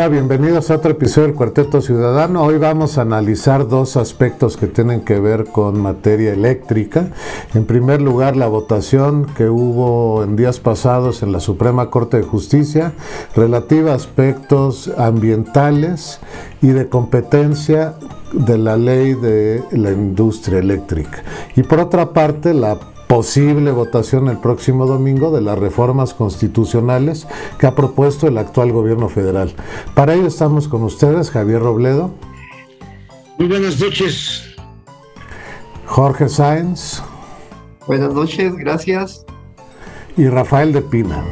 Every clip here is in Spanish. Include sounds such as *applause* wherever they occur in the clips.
Hola, bienvenidos a otro episodio del Cuarteto Ciudadano. Hoy vamos a analizar dos aspectos que tienen que ver con materia eléctrica. En primer lugar, la votación que hubo en días pasados en la Suprema Corte de Justicia relativa a aspectos ambientales y de competencia de la ley de la industria eléctrica. Y por otra parte, la posible votación el próximo domingo de las reformas constitucionales que ha propuesto el actual gobierno federal. Para ello estamos con ustedes, Javier Robledo. Muy buenas noches. Jorge Sáenz. Buenas noches, gracias. Y Rafael de Pina.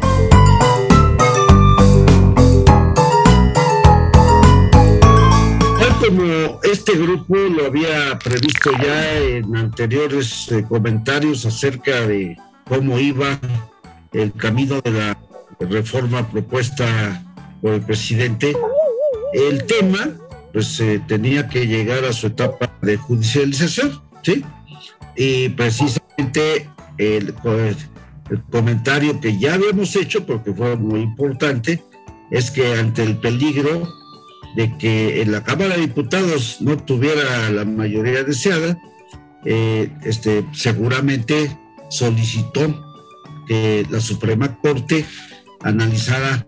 Este grupo lo había previsto ya en anteriores eh, comentarios acerca de cómo iba el camino de la reforma propuesta por el presidente. El tema, pues eh, tenía que llegar a su etapa de judicialización, ¿sí? Y precisamente el, el comentario que ya habíamos hecho, porque fue muy importante, es que ante el peligro de que en la Cámara de Diputados no tuviera la mayoría deseada, eh, este, seguramente solicitó que la Suprema Corte analizara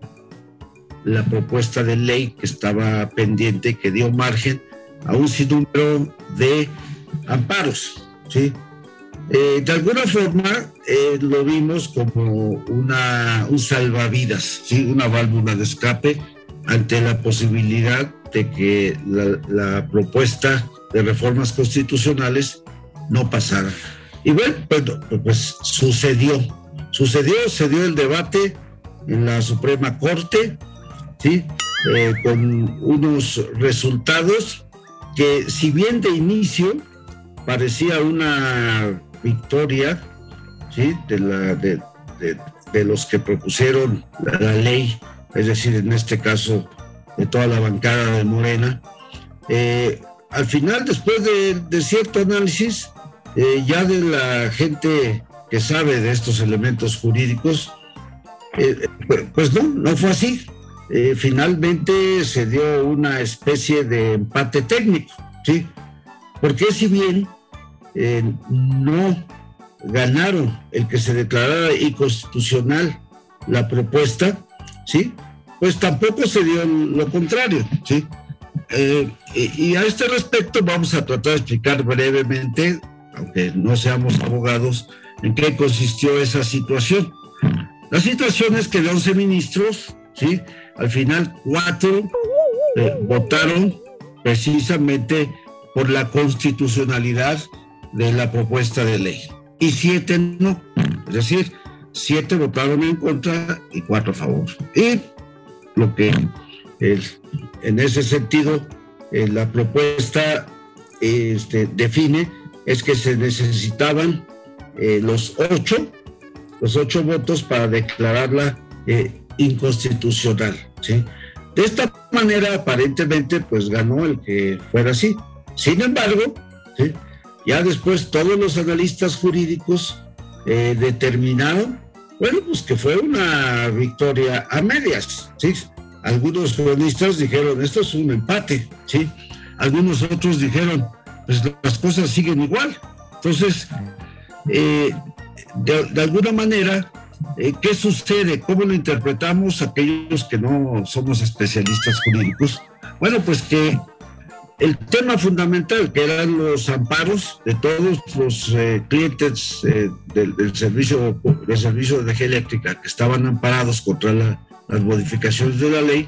la propuesta de ley que estaba pendiente, que dio margen a un sinnúmero de amparos. ¿sí? Eh, de alguna forma eh, lo vimos como una, un salvavidas, ¿sí? una válvula de escape ante la posibilidad de que la, propuesta de reformas constitucionales no pasara. Y bueno, pues, pues, sucedió, sucedió, se dio el debate en la Suprema Corte, ¿sí? Eh, con unos resultados que si bien de inicio parecía una victoria ¿sí? de, la, de, de los que propusieron la ley es decir, en este caso de toda la bancada de Morena. Eh, al final, después de, cierto análisis, eh, ya de la gente que sabe de estos elementos jurídicos, eh, pues no, no fue así. finalmente se dio una especie de empate técnico, ¿sí? Porque si bien no ganaron el que se declarara inconstitucional la propuesta, ¿sí? Pues tampoco se dio lo contrario, ¿sí? Eh, y, a este respecto vamos a tratar de explicar brevemente, aunque no seamos abogados, en qué consistió esa situación. La situación es que de 11 ministros, ¿sí? Al final cuatro eh, votaron precisamente por la constitucionalidad de la propuesta de ley y siete no. Es decir, siete votaron en contra y cuatro a favor. Y lo que es, en ese sentido eh, la propuesta este, define es que se necesitaban eh, los ocho, los ocho votos para declararla eh, inconstitucional. ¿sí? De esta manera, aparentemente, pues ganó el que fuera así. Sin embargo, ya después todos los analistas jurídicos eh, determinaron, bueno, pues que fue una victoria a medias, ¿sí? Algunos cronistas dijeron, esto es un empate, ¿sí? Algunos otros dijeron, pues las cosas siguen igual. Entonces, eh, de, alguna manera, eh, ¿qué sucede? ¿Cómo lo interpretamos aquellos que no somos especialistas jurídicos? Bueno, pues que el tema fundamental, que eran los amparos de todos los eh, clientes eh, del, servicio, del servicio de energía eléctrica que estaban amparados contra las modificaciones de la ley,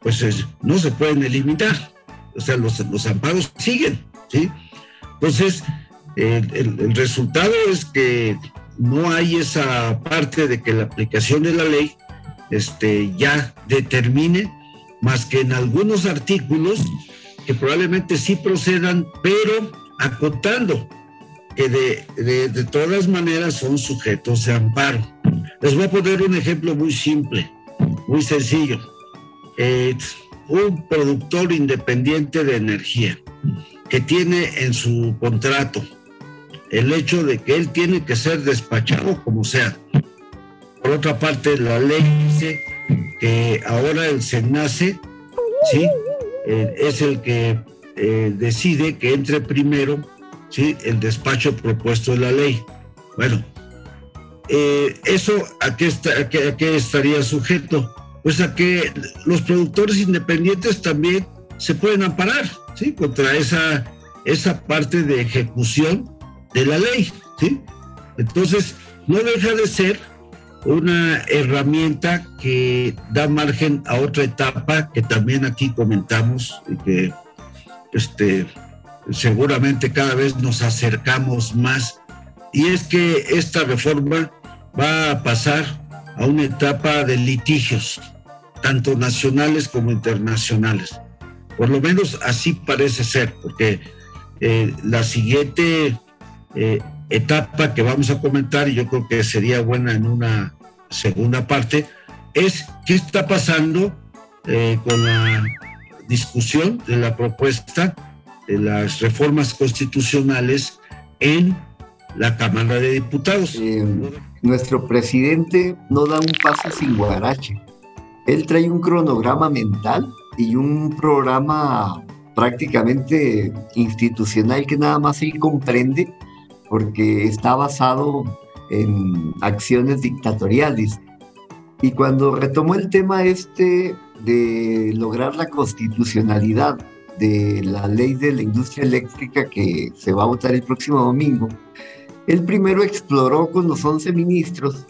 pues no se pueden eliminar. O sea, los, los amparos siguen, ¿sí? Entonces, el, el resultado es que no hay esa parte de que la aplicación de la ley este, ya determine, más que en algunos artículos, que probablemente sí procedan, pero acotando que de, de, todas maneras son sujetos de amparo. Les voy a poner un ejemplo muy simple, muy sencillo. un productor independiente de energía que tiene en su contrato el hecho de que él tiene que ser despachado como sea. Por otra parte, la ley dice que ahora el SENACE ¿sí? Eh, es el que eh, decide que entre primero ¿sí? el despacho propuesto de la ley. Bueno, eh, ¿eso a qué, está, a, qué, estaría sujeto? Pues a que los productores independientes también se pueden amparar ¿sí? contra esa, esa parte de ejecución de la ley. ¿sí? Entonces, no deja de ser una herramienta que da margen a otra etapa que también aquí comentamos y que este, seguramente cada vez nos acercamos más. Y es que esta reforma va a pasar a una etapa de litigios, tanto nacionales como internacionales. Por lo menos así parece ser, porque eh, la siguiente eh, etapa que vamos a comentar, y yo creo que sería buena en una segunda parte, es qué está pasando eh, con la discusión de la propuesta de las reformas constitucionales en la Cámara de Diputados. Eh, nuestro presidente no da un paso sin guarache. Él trae un cronograma mental y un programa prácticamente institucional que nada más él comprende porque está basado en acciones dictatoriales. Y cuando retomó el tema este de lograr la constitucionalidad de la ley de la industria eléctrica que se va a votar el próximo domingo, él primero exploró con los 11 ministros,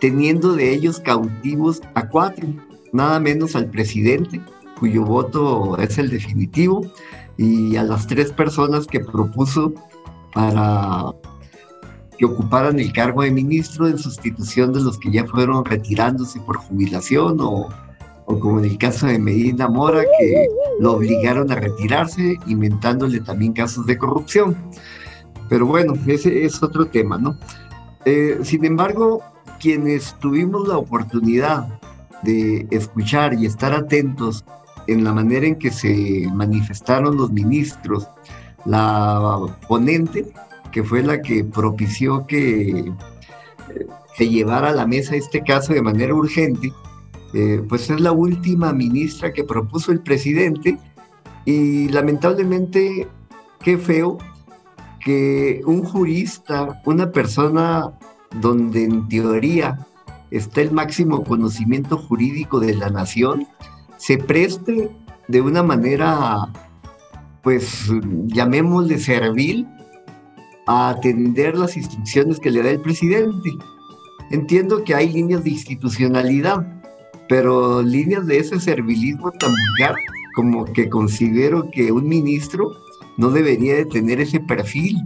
teniendo de ellos cautivos a cuatro, nada menos al presidente, cuyo voto es el definitivo, y a las tres personas que propuso para que ocuparan el cargo de ministro en sustitución de los que ya fueron retirándose por jubilación o, o como en el caso de Medina Mora, que lo obligaron a retirarse, inventándole también casos de corrupción. Pero bueno, ese es otro tema, ¿no? Eh, sin embargo, quienes tuvimos la oportunidad de escuchar y estar atentos en la manera en que se manifestaron los ministros, la ponente, que fue la que propició que se llevara a la mesa este caso de manera urgente, eh, pues es la última ministra que propuso el presidente y lamentablemente qué feo que un jurista, una persona donde en teoría está el máximo conocimiento jurídico de la nación, se preste de una manera pues llamémosle servil, a atender las instrucciones que le da el presidente. Entiendo que hay líneas de institucionalidad, pero líneas de ese servilismo tan vulgar como que considero que un ministro no debería de tener ese perfil.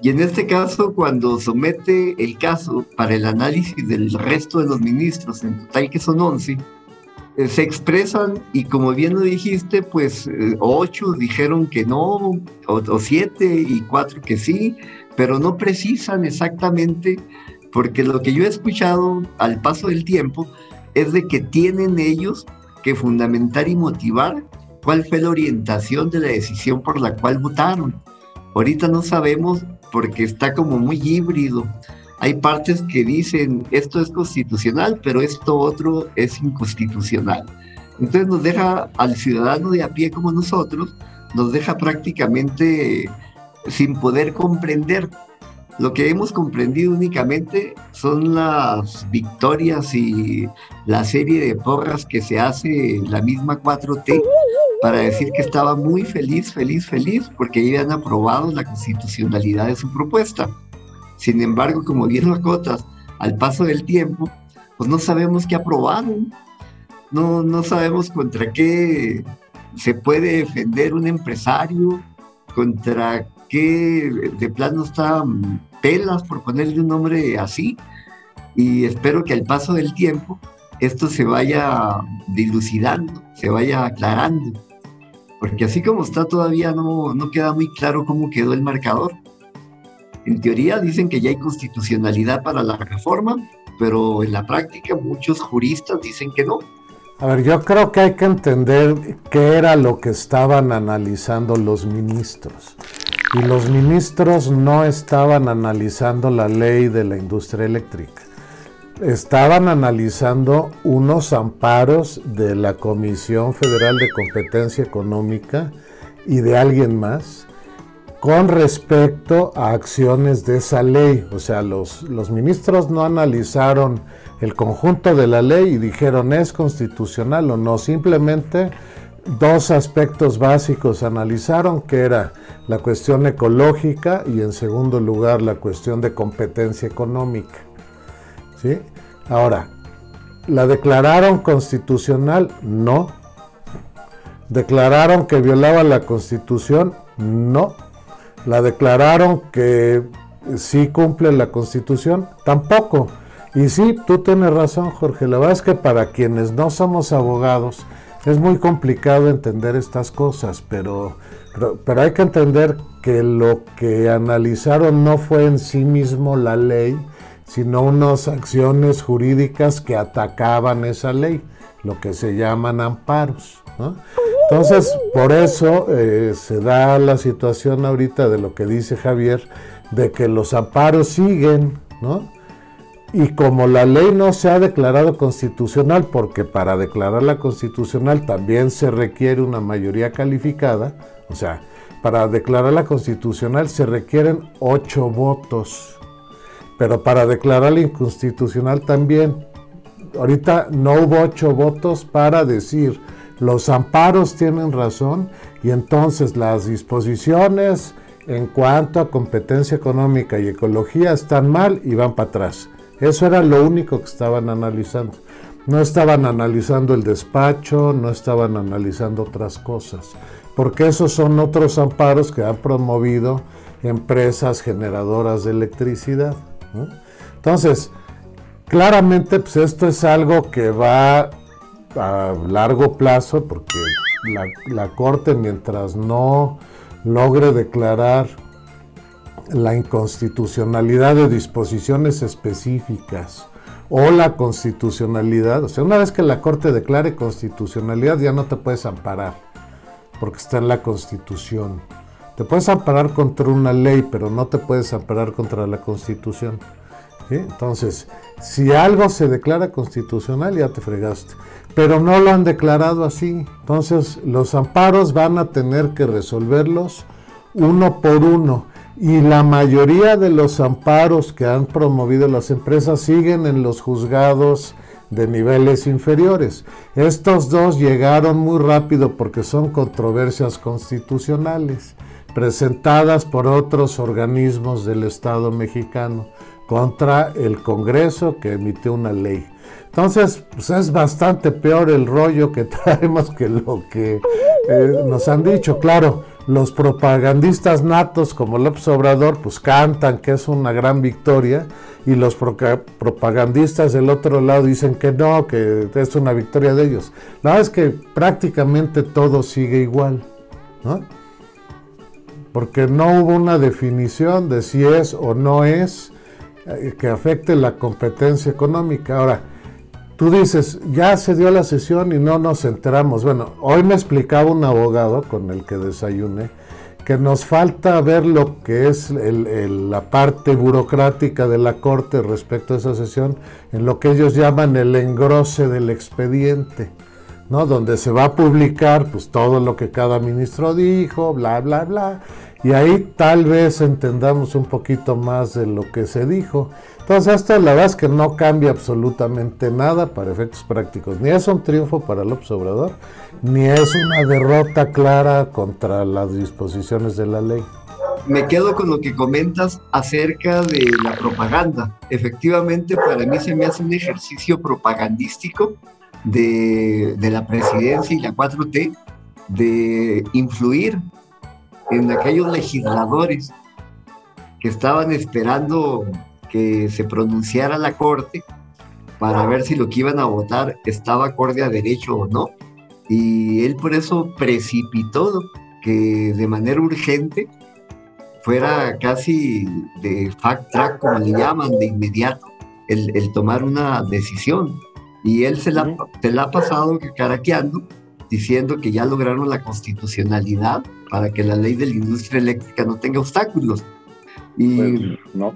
Y en este caso, cuando somete el caso para el análisis del resto de los ministros, en total que son 11, eh, se expresan y como bien lo dijiste, pues eh, ocho dijeron que no, o, siete y cuatro que sí, pero no precisan exactamente, porque lo que yo he escuchado al paso del tiempo es de que tienen ellos que fundamentar y motivar cuál fue la orientación de la decisión por la cual votaron. Ahorita no sabemos porque está como muy híbrido hay partes que dicen esto es constitucional, pero esto otro es inconstitucional. Entonces nos deja al ciudadano de a pie como nosotros, nos deja prácticamente sin poder comprender. Lo que hemos comprendido únicamente son las victorias y la serie de porras que se hace la misma 4T para decir que estaba muy feliz, feliz, feliz, porque habían aprobado la constitucionalidad de su propuesta. Sin embargo, como bien lo acotas, al paso del tiempo, pues no sabemos qué aprobaron, no, no sabemos contra qué se puede defender un empresario, contra qué de plano están pelas, por ponerle un nombre así, y espero que al paso del tiempo esto se vaya dilucidando, se vaya aclarando, porque así como está todavía no, no queda muy claro cómo quedó el marcador. En teoría dicen que ya hay constitucionalidad para la reforma, pero en la práctica muchos juristas dicen que no. A ver, yo creo que hay que entender qué era lo que estaban analizando los ministros. Y los ministros no estaban analizando la ley de la industria eléctrica. estaban analizando unos amparos de la Comisión Federal de Competencia Económica y de alguien más con respecto a acciones de esa ley. O sea, los, los ministros no analizaron el conjunto de la ley y dijeron es constitucional o no, simplemente dos aspectos básicos analizaron, que era la cuestión ecológica y en segundo lugar la cuestión de competencia económica. ¿Sí? Ahora, ¿la declararon constitucional? No. ¿Declararon que violaba la constitución? No. ¿La declararon que sí cumple la constitución? Tampoco. Y sí, tú tienes razón, Jorge. La verdad es que para quienes no somos abogados es muy complicado entender estas cosas, pero, pero, hay que entender que lo que analizaron no fue en sí mismo la ley, sino unas acciones jurídicas que atacaban esa ley, lo que se llaman amparos. Entonces, por eso eh, se da la situación ahorita de lo que dice Javier, de que los amparos siguen, ¿no? Y como la ley no se ha declarado constitucional, porque para declararla constitucional también se requiere una mayoría calificada, o sea, para declararla constitucional se requieren ocho votos pero para declararla inconstitucional también. Ahorita no hubo ocho votos para decir los amparos tienen razón y entonces las disposiciones en cuanto a competencia económica y ecología están mal y van para atrás. Eso era lo único que estaban analizando. No estaban analizando el despacho, no estaban analizando otras cosas, porque esos son otros amparos que han promovido empresas generadoras de electricidad. Entonces, claramente pues esto es algo que va a largo plazo porque la, Corte mientras no logre declarar la inconstitucionalidad de disposiciones específicas o la constitucionalidad, o sea, una vez que la Corte declare constitucionalidad ya no te puedes amparar porque está en la Constitución. Te puedes amparar contra una ley, pero no te puedes amparar contra la Constitución. Entonces, si algo se declara constitucional, ya te fregaste. Pero no lo han declarado así. Entonces, los amparos van a tener que resolverlos uno por uno. Y la mayoría de los amparos que han promovido las empresas siguen en los juzgados de niveles inferiores. Estos dos llegaron muy rápido porque son controversias constitucionales presentadas por otros organismos del Estado mexicano contra el Congreso que emitió una ley. Entonces, pues es bastante peor el rollo que *laughs* traemos que lo que eh, nos han dicho. Claro, los propagandistas natos como López Obrador, pues cantan que es una gran victoria y los propagandistas del otro lado dicen que no, que es una victoria de ellos. La verdad es que prácticamente todo sigue igual, ¿no? porque no hubo una definición de si es o no es que afecte la competencia económica. Ahora, tú dices, ya se dio la sesión y no nos enteramos. Bueno, hoy me explicaba un abogado con el que desayuné que nos falta ver lo que es la parte burocrática de la Corte respecto a esa sesión, en lo que ellos llaman el engrose del expediente. ¿no? Donde se va a publicar pues todo lo que cada ministro dijo, bla, bla, bla. Y ahí tal vez entendamos un poquito más de lo que se dijo. Entonces esto la verdad es que no cambia absolutamente nada para efectos prácticos. Ni es un triunfo para el observador, ni es una derrota clara contra las disposiciones de la ley. Me quedo con lo que comentas acerca de la propaganda. Efectivamente, para mí se me hace un ejercicio propagandístico de, la presidencia y la 4T de influir en aquellos legisladores que estaban esperando que se pronunciara la Corte para ver si lo que iban a votar estaba acorde a derecho o no. Y él por eso precipitó que de manera urgente fuera casi de fact track, como le llaman, de inmediato, el, el tomar una decisión. Y él se la, ha pasado caraqueando, diciendo que ya lograron la constitucionalidad para que la ley de la industria eléctrica no tenga obstáculos. Y, pues, no.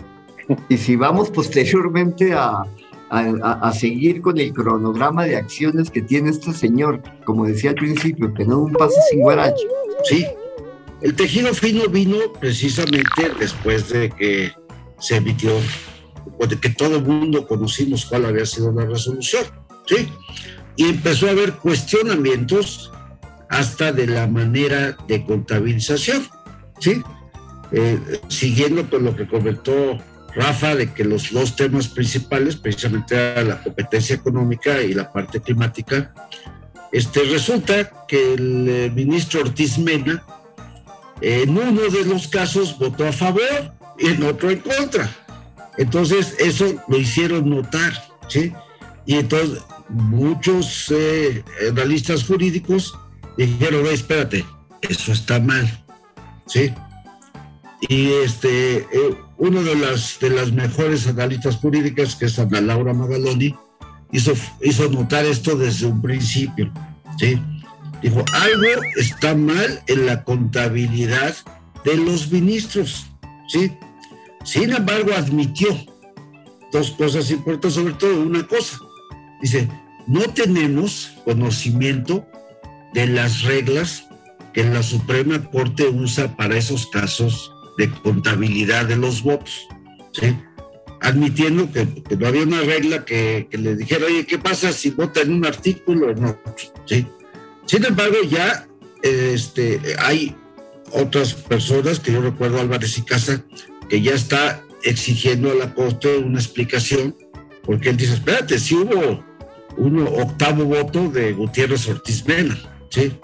y si vamos posteriormente a, a, seguir con el cronograma de acciones que tiene este señor, como decía al principio, que no un pase sin guarache. Sí, el tejido fino vino precisamente después de que se emitió, de que todo el mundo conocimos cuál había sido la resolución, ¿sí? Y empezó a haber cuestionamientos hasta de la manera de contabilización, ¿sí? Eh, siguiendo con lo que comentó Rafa, de que los dos temas principales, precisamente la competencia económica y la parte climática, este, resulta que el eh, ministro Ortiz Mena, en uno de los casos votó a favor y en otro en contra. Entonces, eso lo hicieron notar, ¿sí? Y entonces muchos eh, analistas jurídicos dijeron, espérate, eso está mal, ¿sí? Y este, eh, uno de las, de las mejores analistas jurídicas, que es Ana Laura Magaloni, hizo, hizo notar esto desde un principio. ¿sí? Dijo, algo está mal en la contabilidad de los ministros. ¿sí? Sin embargo, admitió dos cosas importantes, sobre todo una cosa. Dice, no tenemos conocimiento de las reglas que la Suprema Corte usa para esos casos de contabilidad de los votos, ¿sí? admitiendo que, no había una regla que, le dijera, oye, ¿qué pasa si vota en un artículo o otro? ¿Sí? Sin embargo, ya este, hay otras personas, que yo recuerdo Álvarez y Casa, que ya está exigiendo a la Corte una explicación, porque él dice, espérate, si hubo un octavo voto de Gutiérrez Ortiz Mena, ¿sí?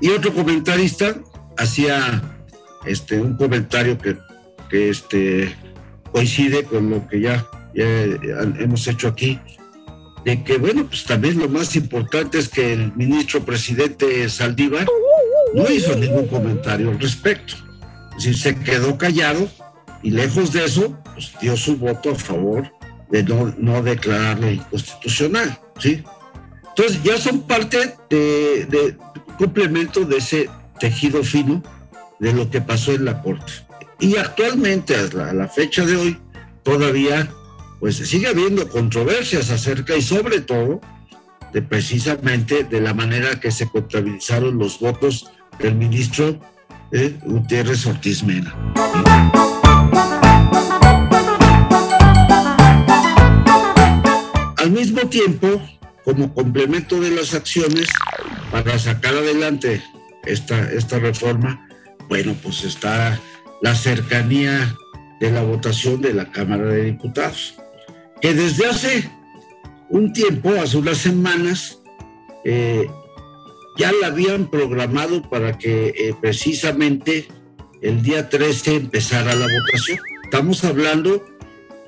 Y otro comentarista hacía este, un comentario que, este, coincide con lo que ya, hemos hecho aquí, de que, bueno, pues también lo más importante es que el ministro presidente Saldívar no hizo ningún comentario al respecto. Es decir, se quedó callado y lejos de eso, pues dio su voto a favor de no, no declararle inconstitucional, ¿sí? Entonces ya son parte de, complemento de ese tejido fino de lo que pasó en la Corte. Y actualmente, a la, fecha de hoy, todavía pues sigue habiendo controversias acerca y sobre todo de precisamente de la manera que se contabilizaron los votos del ministro eh, Gutiérrez Ortiz Mena. Al mismo tiempo, como complemento de las acciones para sacar adelante esta, esta reforma, bueno, pues está la cercanía de la votación de la Cámara de Diputados, que desde hace un tiempo, hace unas semanas, eh, ya la habían programado para que eh, precisamente el día 13 empezara la votación. Estamos hablando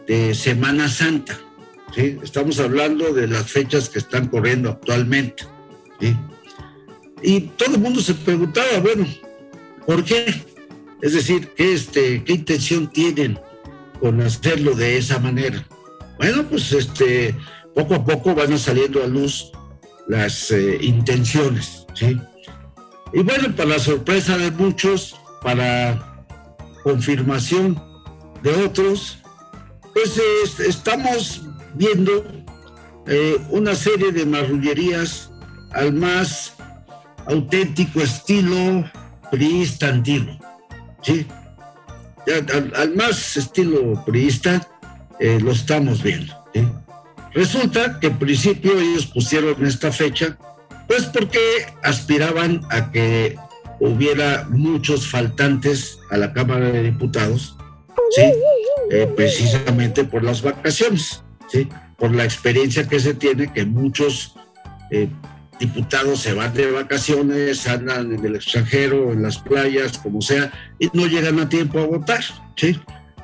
de Semana Santa, estamos hablando de las fechas que están corriendo actualmente. Y todo el mundo se preguntaba, bueno, ¿Por qué? Es decir, ¿qué, este, ¿qué intención tienen con hacerlo de esa manera? Bueno, pues este, poco a poco van saliendo a luz las eh, intenciones. Y bueno, para la sorpresa de muchos, para confirmación de otros, pues estamos viendo eh, una serie de marrullerías al más auténtico estilo priista antiguo, ¿sí? al, más estilo priista eh, lo estamos viendo. Resulta que en principio ellos pusieron esta fecha, pues porque aspiraban a que hubiera muchos faltantes a la Cámara de Diputados, ¿sí? Eh, precisamente por las vacaciones, por la experiencia que se tiene que muchos eh, diputados se van de vacaciones, andan en el extranjero, en las playas, como sea, y no llegan a tiempo a votar.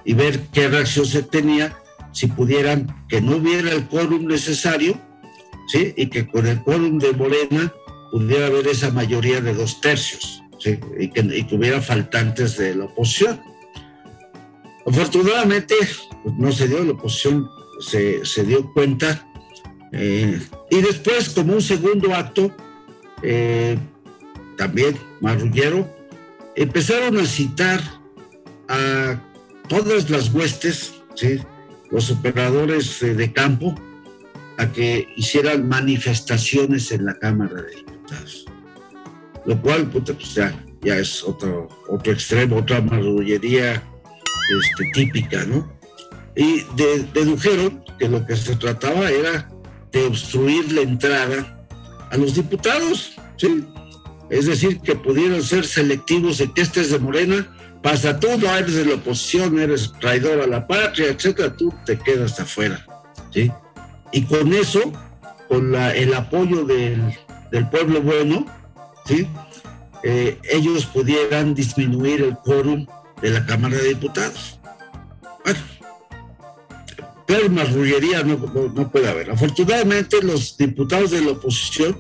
Y ver qué reacción se tenía si pudieran, que no hubiera el quórum necesario. Y que con el quórum de Morena pudiera haber esa mayoría de dos tercios. Y que, y hubiera faltantes de la oposición. Afortunadamente, pues, no se dio, la oposición se, se dio cuenta eh, y después, como un segundo acto, eh, también marrullero, empezaron a citar a todas las huestes, los operadores eh, de campo, a que hicieran manifestaciones en la Cámara de Diputados. Lo cual, pues ya, ya es otro, otro extremo, otra marrullería este, típica, ¿no? Y dedujeron que lo que se trataba era de obstruir la entrada a los diputados, ¿sí? Es decir, que pudieran ser selectivos de que este es de Morena, pasa tú, no eres de la oposición, eres traidor a la patria, etcétera, tú te quedas afuera, ¿sí? Y con eso, con el apoyo del, pueblo bueno, ¿sí? Eh, ellos pudieran disminuir el quórum de la Cámara de Diputados. Bueno, pero marrullería no, no, puede haber. Afortunadamente los diputados de la oposición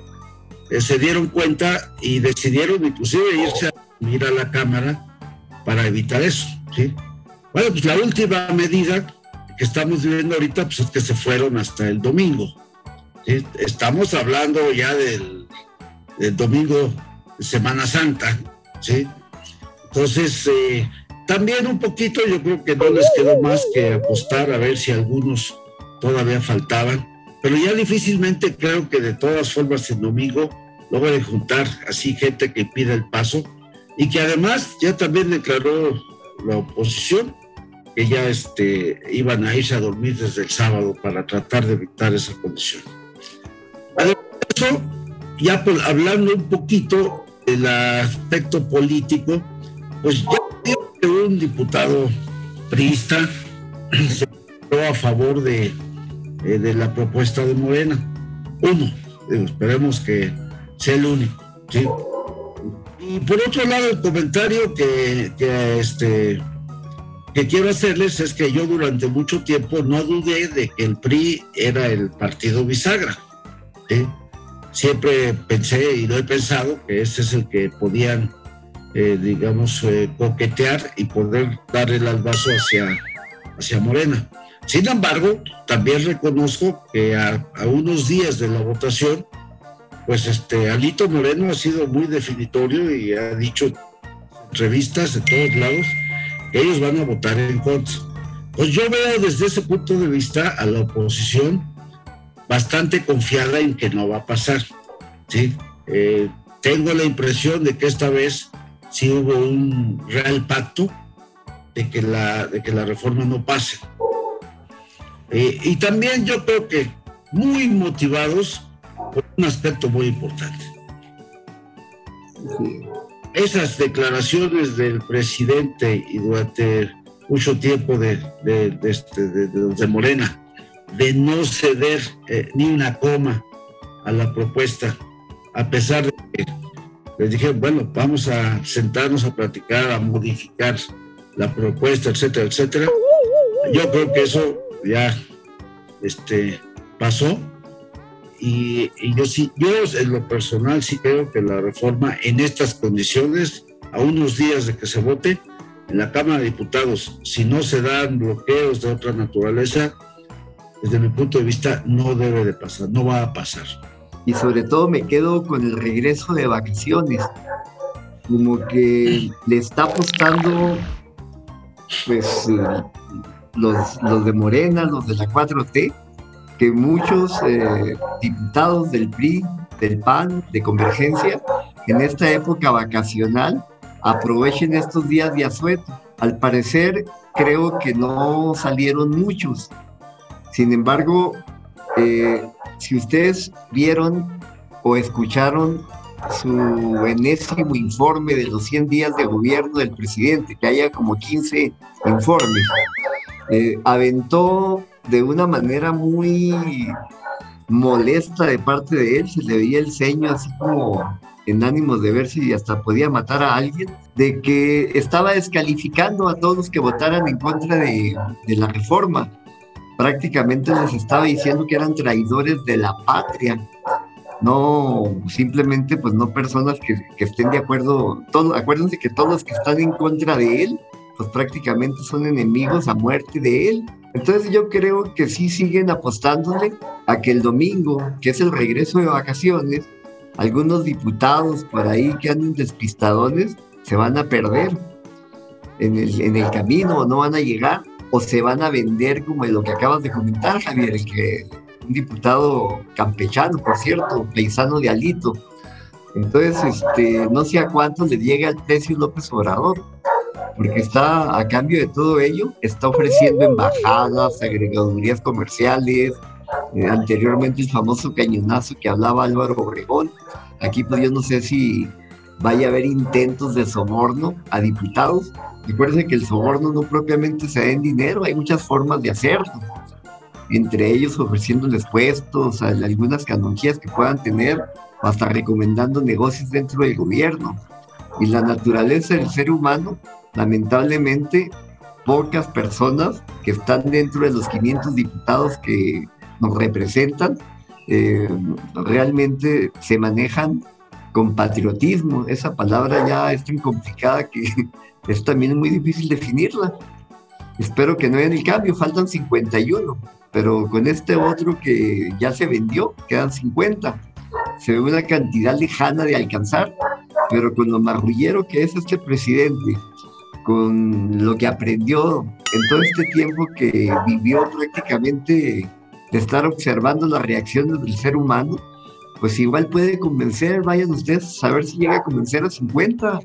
eh, se dieron cuenta y decidieron inclusive irse a ir a la Cámara para evitar eso. ¿sí? Bueno, pues la última medida que estamos viviendo ahorita pues es que se fueron hasta el domingo. Estamos hablando ya del, del, domingo de Semana Santa. ¿sí? Entonces, eh, también un poquito yo creo que no les quedó más que apostar a ver si algunos todavía faltaban pero ya difícilmente creo que de todas formas el domingo logren juntar así gente que pida el paso y que además ya también declaró la oposición que ya este, iban a irse a dormir desde el sábado para tratar de evitar esa condición. Además de eso, ya hablando un poquito del aspecto político, pues ya un diputado priista se a favor de eh, de la propuesta de Morena. Uno, esperemos que sea el único. Y por otro lado, el comentario que, este, que quiero hacerles es que yo durante mucho tiempo no dudé de que el PRI era el partido bisagra. Siempre pensé y lo he pensado que ese es el que podían, eh, digamos, eh, coquetear y poder dar el albazo hacia, hacia Morena. Sin embargo, también reconozco que a, unos días de la votación, pues este Alito Moreno ha sido muy definitorio y ha dicho en entrevistas de todos lados que ellos van a votar en contra. Pues yo veo desde ese punto de vista a la oposición bastante confiada en que no va a pasar. ¿sí? Eh, tengo la impresión de que esta vez sí hubo un real pacto de que la, de que la reforma no pase. Eh, y también yo creo que muy motivados por un aspecto muy importante. Esas declaraciones del presidente y durante mucho tiempo de, de, este, de, Morena, de no ceder eh, ni una coma a la propuesta, a pesar de que les dije, bueno, vamos a sentarnos a platicar, a modificar la propuesta, etcétera, etcétera. Yo creo que eso ya este, pasó. Y, yo sí, yo en lo personal sí creo que la reforma en estas condiciones, a unos días de que se vote en la Cámara de Diputados, si no se dan bloqueos de otra naturaleza, desde mi punto de vista no debe de pasar, no va a pasar. Y sobre todo me quedo con el regreso de vacaciones, como que le está apostando pues los, los de Morena, los de la 4T, que muchos eh, diputados del PRI, del PAN, de Convergencia, en esta época vacacional, aprovechen estos días de asueto. Al parecer, creo que no salieron muchos. Sin embargo, eh, si ustedes vieron o escucharon su enésimo informe de los 100 días de gobierno del presidente, que haya como 15 informes, eh, aventó de una manera muy molesta de parte de él, se le veía el ceño así como en ánimos de ver si hasta podía matar a alguien, de que estaba descalificando a todos los que votaran en contra de, la reforma. Prácticamente les estaba diciendo que eran traidores de la patria, no simplemente pues no personas que, estén de acuerdo, todo, acuérdense que todos los que están en contra de él pues prácticamente son enemigos a muerte de él. Entonces yo creo que sí siguen apostándole a que el domingo, que es el regreso de vacaciones, algunos diputados por ahí que andan despistadones se van a perder en el, en el camino o no van a llegar o se van a vender como lo que acabas de comentar, Javier, que un diputado campechano, por cierto, paisano de Alito. Entonces, este, no sé a cuánto le llega el precio López Obrador, porque está, a cambio de todo ello, está ofreciendo embajadas, agregadurías comerciales, eh, anteriormente el famoso cañonazo que hablaba Álvaro Obregón. Aquí pues yo no sé si vaya a haber intentos de soborno a diputados. Recuerden que el soborno no propiamente se da en dinero, hay muchas formas de hacerlo. Entre ellos ofreciéndoles puestos, algunas canonjías que puedan tener, hasta recomendando negocios dentro del gobierno. Y la naturaleza del ser humano, lamentablemente, pocas personas que están dentro de los 500 diputados que nos representan, eh, realmente se manejan con patriotismo. Esa palabra ya es tan complicada que es también muy difícil definirla. Espero que no haya el cambio, faltan 51, pero con este otro que ya se vendió, quedan 50. Se ve una cantidad lejana de alcanzar, pero con lo marrullero que es este presidente, con lo que aprendió en todo este tiempo que vivió prácticamente de estar observando las reacciones del ser humano, pues igual puede convencer, vayan ustedes a ver si llega a convencer a 50.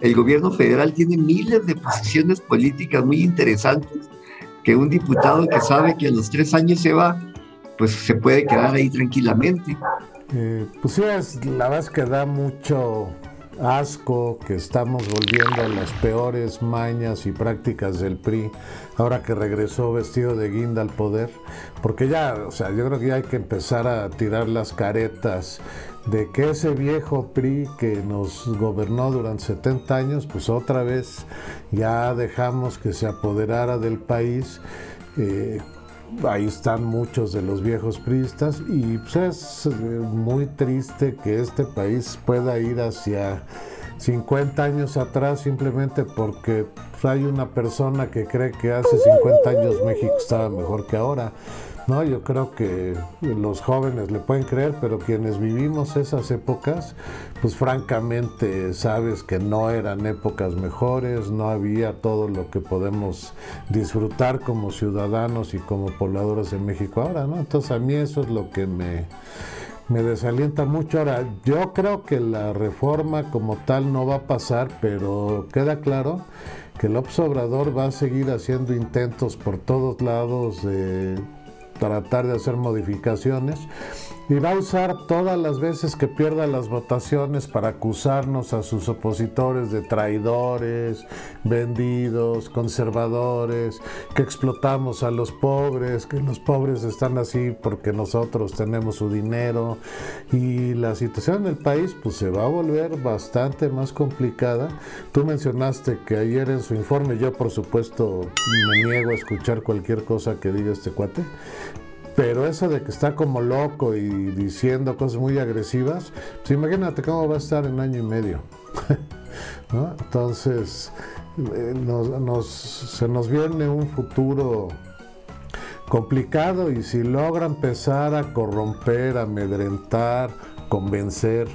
El gobierno federal tiene miles de posiciones políticas muy interesantes que un diputado que sabe que a los tres años se va, pues se puede quedar ahí tranquilamente. Eh, pues sí, la verdad es que da mucho, asco que estamos volviendo a las peores mañas y prácticas del PRI ahora que regresó vestido de guinda al poder, porque ya, o sea, yo creo que ya hay que empezar a tirar las caretas de que ese viejo PRI que nos gobernó durante 70 años, pues otra vez ya dejamos que se apoderara del país. Eh, ahí están muchos de los viejos priistas y pues es eh, muy triste que este país pueda ir hacia 50 años atrás simplemente porque pues, hay una persona que cree que hace 50 años México estaba mejor que ahora. No, yo creo que los jóvenes le pueden creer, pero quienes vivimos esas épocas, pues francamente sabes que no eran épocas mejores, no había todo lo que podemos disfrutar como ciudadanos y como pobladores de México ahora, ¿no? Entonces a mí eso es lo que me, me desalienta mucho. Ahora, yo creo que la reforma como tal no va a pasar, pero queda claro que el Obrador va a seguir haciendo intentos por todos lados de tratar de hacer modificaciones y va a usar todas las veces que pierda las votaciones para acusarnos a sus opositores de traidores, vendidos, conservadores, que explotamos a los pobres, que los pobres están así porque nosotros tenemos su dinero y la situación del país pues se va a volver bastante más complicada. Tú mencionaste que ayer en su informe, yo por supuesto me niego a escuchar cualquier cosa que diga este cuate, pero eso de que está como loco y diciendo cosas muy agresivas, pues imagínate cómo va a estar en año y medio. *laughs* Entonces, eh, se nos viene un futuro complicado y si logra empezar a corromper, amedrentar, convencer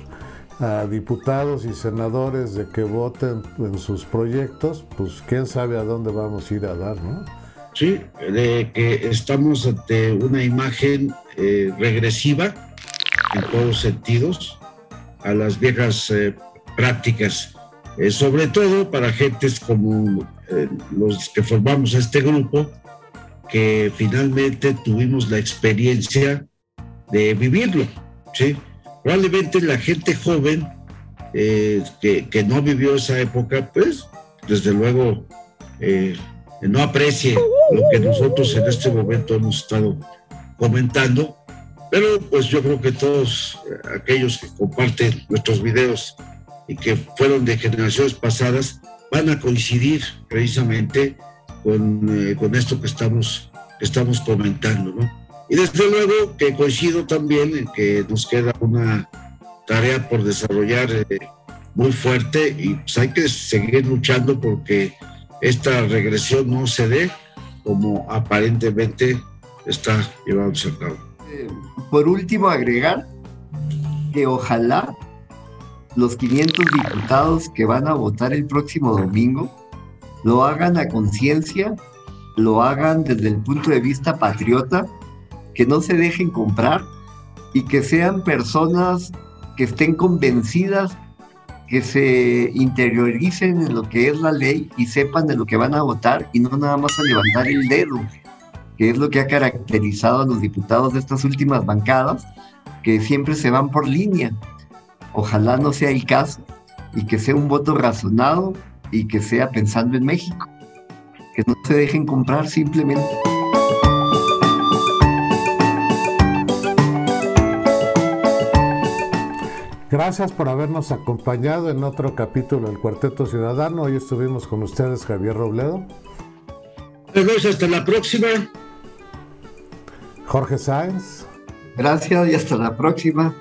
a diputados y senadores de que voten en sus proyectos, pues quién sabe a dónde vamos a ir a dar, ¿no? Sí, de que estamos ante una imagen eh, regresiva en todos sentidos a las viejas eh, prácticas, eh, sobre todo para gentes como los que formamos este grupo, que finalmente tuvimos la experiencia de vivirlo. ¿sí? Probablemente la gente joven que, que, no vivió esa época, pues desde luego no aprecie lo que nosotros en este momento hemos estado comentando, pero pues yo creo que todos eh, aquellos que comparten nuestros videos y que fueron de generaciones pasadas van a coincidir precisamente con, eh, con esto que estamos, estamos comentando, ¿no? Y desde luego que coincido también en que nos queda una tarea por desarrollar eh, muy fuerte y pues hay que seguir luchando porque esta regresión no se dé como aparentemente está llevándose a cabo. Eh, por último, agregar que ojalá los 500 diputados que van a votar el próximo domingo lo hagan a conciencia, lo hagan desde el punto de vista patriota que no se dejen comprar y que sean personas que estén convencidas, que se interioricen en lo que es la ley y sepan de lo que van a votar y no nada más a levantar el dedo, que es lo que ha caracterizado a los diputados de estas últimas bancadas, que siempre se van por línea. Ojalá no sea el caso y que sea un voto razonado y que sea pensando en México. Que no se dejen comprar simplemente. Gracias por habernos acompañado en otro capítulo del Cuarteto Ciudadano. Hoy estuvimos con ustedes Javier Robledo. Gracias, hasta la próxima. Jorge Sáenz. Gracias y hasta la próxima.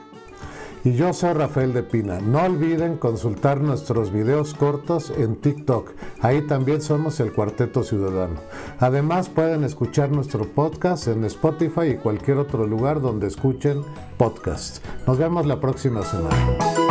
Y yo soy Rafael de Pina. No olviden consultar nuestros videos cortos en TikTok. Ahí también somos el Cuarteto Ciudadano. Además pueden escuchar nuestro podcast en Spotify y cualquier otro lugar donde escuchen podcasts. Nos vemos la próxima semana.